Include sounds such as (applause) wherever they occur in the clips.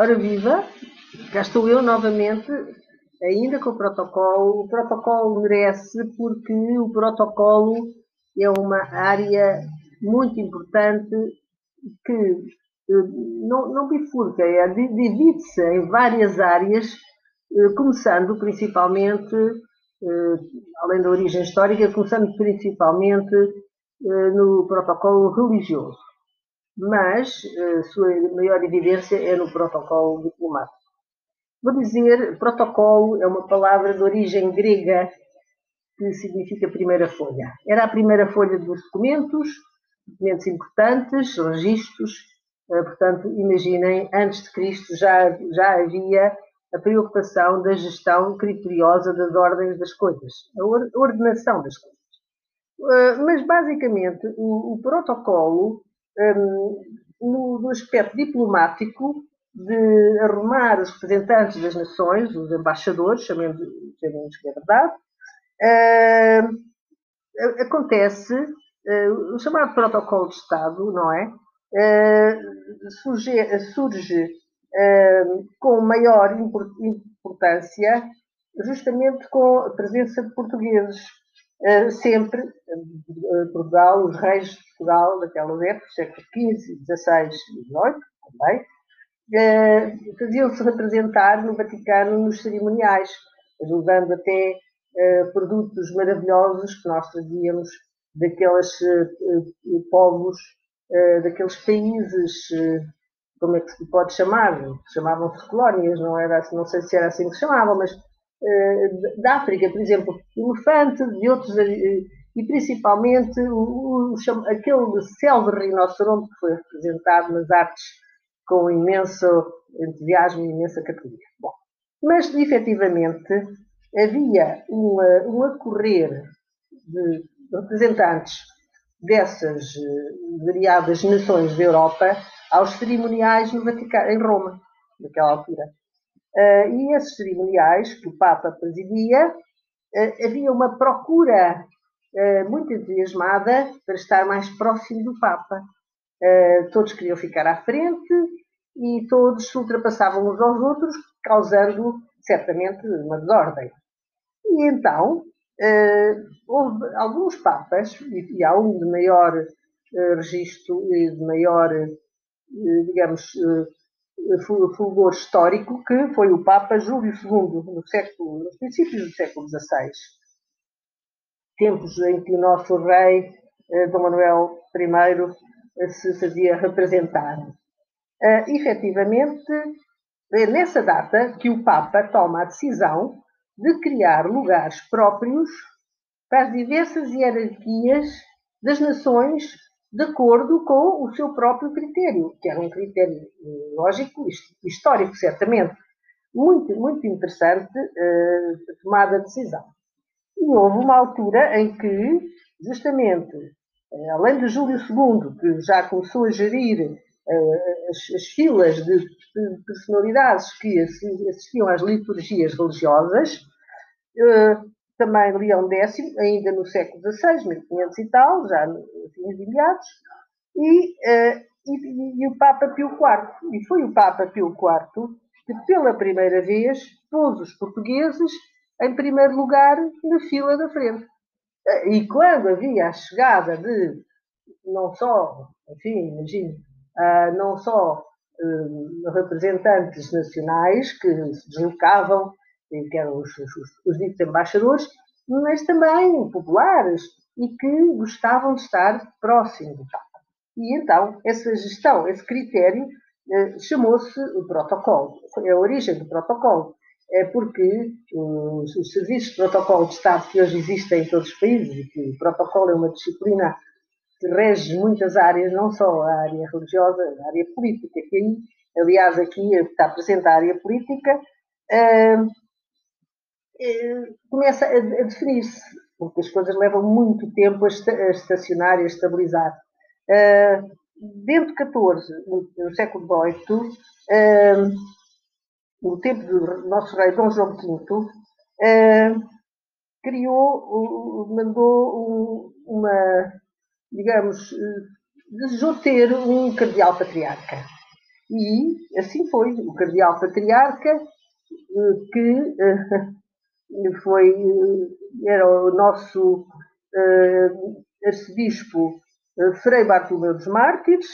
Ora viva, cá estou eu novamente, ainda com o protocolo. O protocolo merece porque o protocolo é uma área muito importante que eh, não, não bifurca, é, divide-se em várias áreas, eh, começando principalmente, eh, além da origem histórica, começando principalmente no protocolo religioso mas a eh, sua maior evidência é no protocolo diplomático. Vou dizer, protocolo é uma palavra de origem grega que significa primeira folha. Era a primeira folha dos documentos, documentos importantes, registros. Eh, portanto, imaginem, antes de Cristo já, já havia a preocupação da gestão criteriosa das ordens das coisas, a ordenação das coisas. Eh, mas, basicamente, o, o protocolo no, no, aspecto diplomático de arrumar os representantes das nações, os embaixadores, chamemos, que é verdade, uh, acontece uh, o chamado protocolo de Estado, não é? Uh, surge, surge com maior importância justamente com a presença de portugueses sempre eh, Portugal, os reis de Portugal daquelas épocas, século XV, XVI e XVIII também, uh, faziam-se representar no Vaticano nos cerimoniais, usando até produtos maravilhosos que nós trazíamos daqueles povos, daqueles países, como é que se pode chamar? Chamavam-se colónias, não, era, não sei se era assim que se chamavam, mas eh, da África, por exemplo, elefante, de outros, eh, e principalmente o, o, aquele célebre rinoceronte que foi representado nas artes com imenso entusiasmo e imensa categoria. Bom, mas efetivamente havia uma, um acorrer de representantes dessas eh, variadas nações da Europa aos cerimoniais no Vaticano, em Roma, naquela altura. Uh, e esses cerimoniais que o Papa presidia, uh, havia uma procura uh, muito entusiasmada para estar mais próximo do Papa. todos queriam ficar à frente e todos se ultrapassavam uns aos outros, causando certamente uma desordem. E então, houve alguns papas, e, e há um de maior registro e de maior, digamos, fulgor histórico que foi o Papa Júlio II, no século, nos princípios do século XVI. Tempos em que o nosso rei, eh, Dom Manuel I, eh, se fazia representar. Uh, efetivamente, é nessa data que o Papa toma a decisão de criar lugares próprios para as diversas hierarquias das nações de acordo com o seu próprio critério, que era um critério lógico histórico, certamente. Muito, muito interessante uh, a tomada de decisão. E houve uma altura em que, justamente, uh, além de Júlio II, que já começou a gerir uh, as, as, filas de, de personalidades que assistiam às liturgias religiosas, também Leão X, ainda no século XVI, 1500 e tal, já nos meados, e, uh, e, e, o Papa Pio IV. E foi o Papa Pio IV que, pela primeira vez, pôs os portugueses em primeiro lugar na fila da frente. Uh, e quando havia a chegada de, não só, enfim, imagino, uh, não só representantes nacionais que se deslocavam que eram os, os, os ditos embaixadores, mas também populares e que gostavam de estar próximo do Papa. E então, essa gestão, esse critério, eh, chamou-se o protocolo. É a origem do protocolo. É porque os, os, serviços de protocolo de Estado que hoje existem em todos os países, e que o protocolo é uma disciplina que rege muitas áreas, não só a área religiosa, a área política, que aí, aliás, aqui está presente a área política, eh, começa a, definir-se, porque as coisas levam muito tempo a, estacionar e a estabilizar. Uh, dentro de 14, no, século XVIII, no tempo do nosso rei Dom João V, criou, mandou um, uma, digamos, desejou ter um cardeal patriarca. E assim foi. O cardeal patriarca, eh, que foi, era o nosso arcebispo Frei Bartolomeu dos Mártires,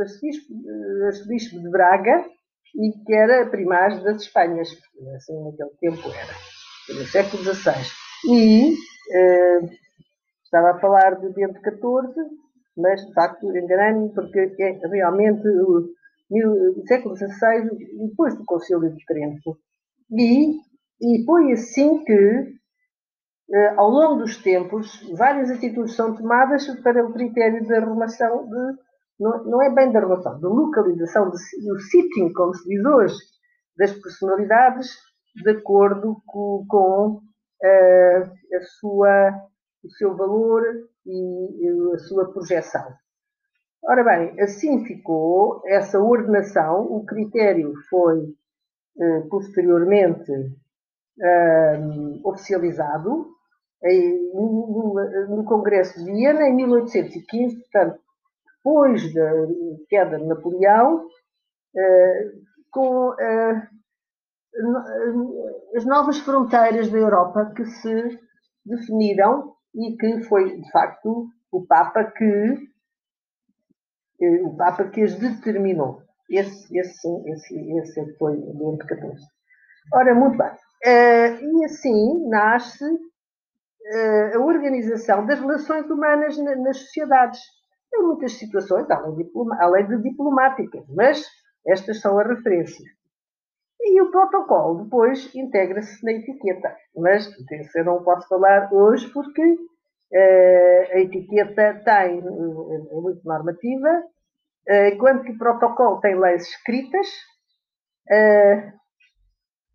arcebispo, arcebispo de Braga, e que era primaz das Espanhas, assim naquele tempo era, no século XVI. E estava a falar de Bento XIV, mas de facto enganei-me, porque é realmente o, o século XVI, depois do Concílio de Trento. E, e foi assim que, eh, ao longo dos tempos, várias atitudes são tomadas para o critério da arrumação de. Não, não é bem da arrumação, de localização, de, do sitting, como se diz hoje, das personalidades, de acordo com, com uh, a sua, o seu valor e a sua projeção. Ora bem, assim ficou essa ordenação, o critério foi eh, posteriormente eh, oficializado no, no, Congresso de Viena em 1815, portanto, depois da queda de Napoleão, eh, com eh, as novas fronteiras da Europa que se definiram e que foi, de facto, o Papa que o Papa que as determinou. Esse, esse, esse, esse foi Bento. Ora, muito bem. Uh, e assim nasce uh, a organização das relações humanas na, nas sociedades. Em muitas situações, além de, além de diplomáticas, mas estas são a referência. E o protocolo depois integra-se na etiqueta. Mas eu não posso falar hoje porque uh, a etiqueta tem, é muito normativa, uh, enquanto que o protocolo tem leis escritas, uh,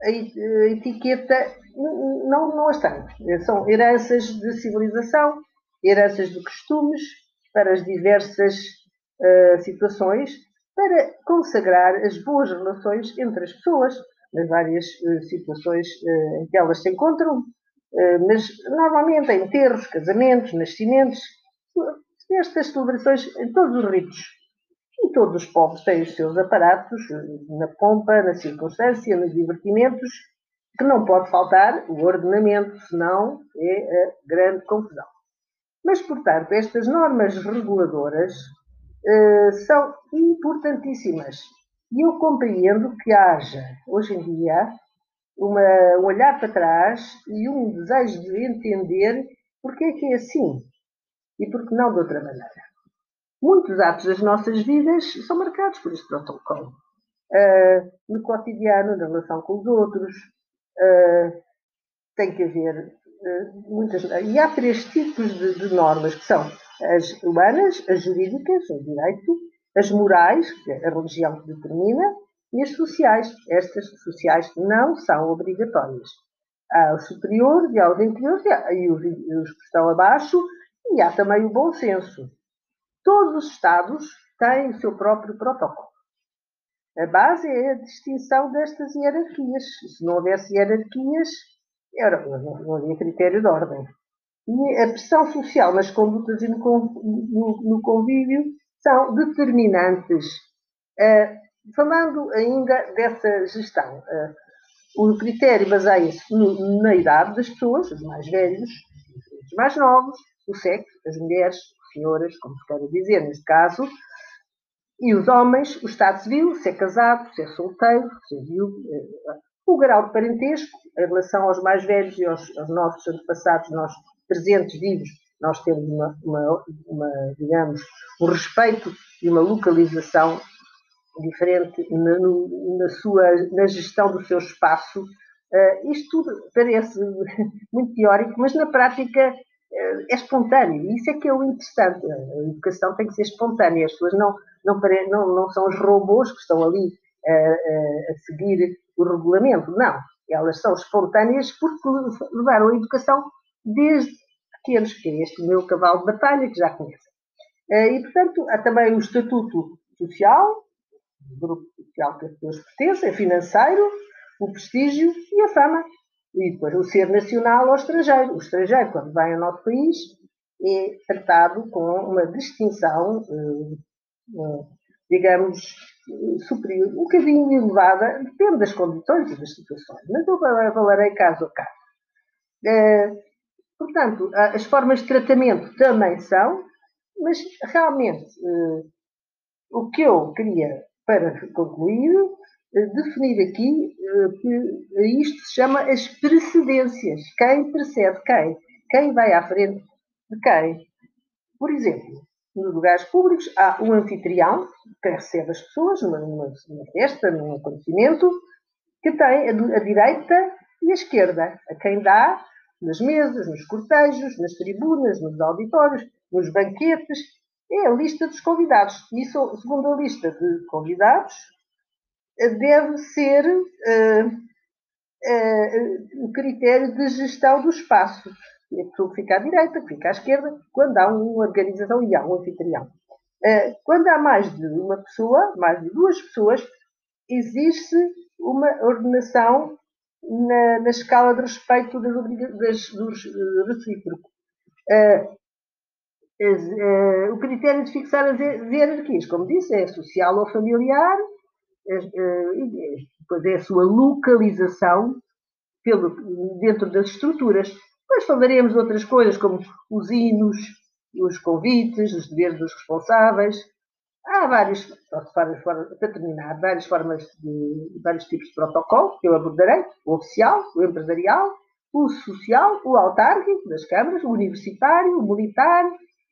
a, a etiqueta não, não as tem. São heranças de civilização, heranças de costumes para as diversas situações para consagrar as boas relações entre as pessoas, nas várias uh, situações uh, em que elas se encontram, uh, mas normalmente em enterros, casamentos, nascimentos, estas celebrações em todos os ritos. E todos os povos têm os seus aparatos na pompa, na circunstância, nos divertimentos, que não pode faltar o ordenamento, senão é a grande confusão. Mas, portanto, estas normas reguladoras eh, são importantíssimas. E eu compreendo que haja, hoje em dia, uma, um olhar para trás e um desejo de entender porque é que é assim e porque não de outra maneira. Muitos atos das nossas vidas são marcados por este protocolo. Uh, no cotidiano, na relação com os outros, uh, tem que haver uh, muitas. E há três tipos de, de normas que são as humanas, as jurídicas, o direito, as morais, que a religião determina, e as sociais. Estas sociais não são obrigatórias. Há o superior e há os inferiores e os, os que estão abaixo, e há também o bom senso. Todos os Estados têm o seu próprio protocolo. A base é a distinção destas hierarquias. Se não houvesse hierarquias, era, não havia critério de ordem. E a pressão social nas condutas e no, convívio são determinantes. Uh, falando ainda dessa gestão, uh, o critério baseia-se na idade das pessoas, os mais velhos, os mais novos, o sexo, as mulheres, senhoras, como se quer dizer neste caso, e os homens, o estado civil, se é casado, se é solteiro, se é viúvo, eh, o grau de parentesco, em relação aos mais velhos e aos, aos nossos antepassados, nós presentes vivos, nós temos uma, uma, uma, digamos, um respeito e uma localização diferente na, na, sua, na gestão do seu espaço. Uh, isto tudo parece (laughs) muito teórico, mas na prática é espontâneo. Isso é que é o interessante. A educação tem que ser espontânea. As pessoas não, não, não, não são os robôs que estão ali uh, a seguir o regulamento. Não. Elas são espontâneas porque levaram a educação desde pequenos, que é este meu cavalo de batalha, que já conhecem. Eh, e, portanto, há também o estatuto social, o grupo social que as pessoas pertencem, financeiro, o prestígio e a fama. E depois o ser nacional ou estrangeiro. O estrangeiro, quando vai ao nosso país, é tratado com uma distinção uh, uh, digamos, superior, um bocadinho elevada, depende das condições e das situações, mas eu falarei caso a caso. Uh, portanto, as formas de tratamento também são, mas realmente o que eu queria, para concluir, definir aqui que isto se chama as precedências. Quem precede quem? Quem vai à frente de quem? Por exemplo, nos lugares públicos há um anfitrião que recebe as pessoas numa, numa, numa festa, num acontecimento, que tem a, a, direita e a esquerda, a quem dá nas mesas, nos cortejos, nas tribunas, nos auditórios, nos banquetes, é a lista dos convidados. E segundo a lista de convidados, deve ser uh, uh, o critério de gestão do espaço a pessoa fica à direita, fica à esquerda, quando há uma organização e há um anfitrião. Eh, quando há mais de uma pessoa, mais de duas pessoas, existe uma ordenação na, na escala de respeito das, das, dos uh, recíprocos. Uh, uh, o critério de fixar as hierarquias, como disse, é social ou familiar, depois é a sua localização pelo, dentro das estruturas. Depois falaremos de outras coisas, como os hinos, os convites, os deveres dos responsáveis. Há vários, para terminar, várias formas de, vários tipos de protocolo que eu abordarei: o oficial, o empresarial, o social, o autárquico das câmaras, o universitário, o militar,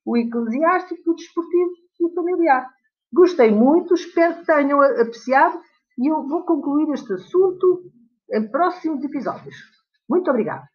o eclesiástico, o desportivo e o familiar. Gostei muito, espero que tenham apreciado e eu vou concluir este assunto em próximos episódios. Muito obrigada.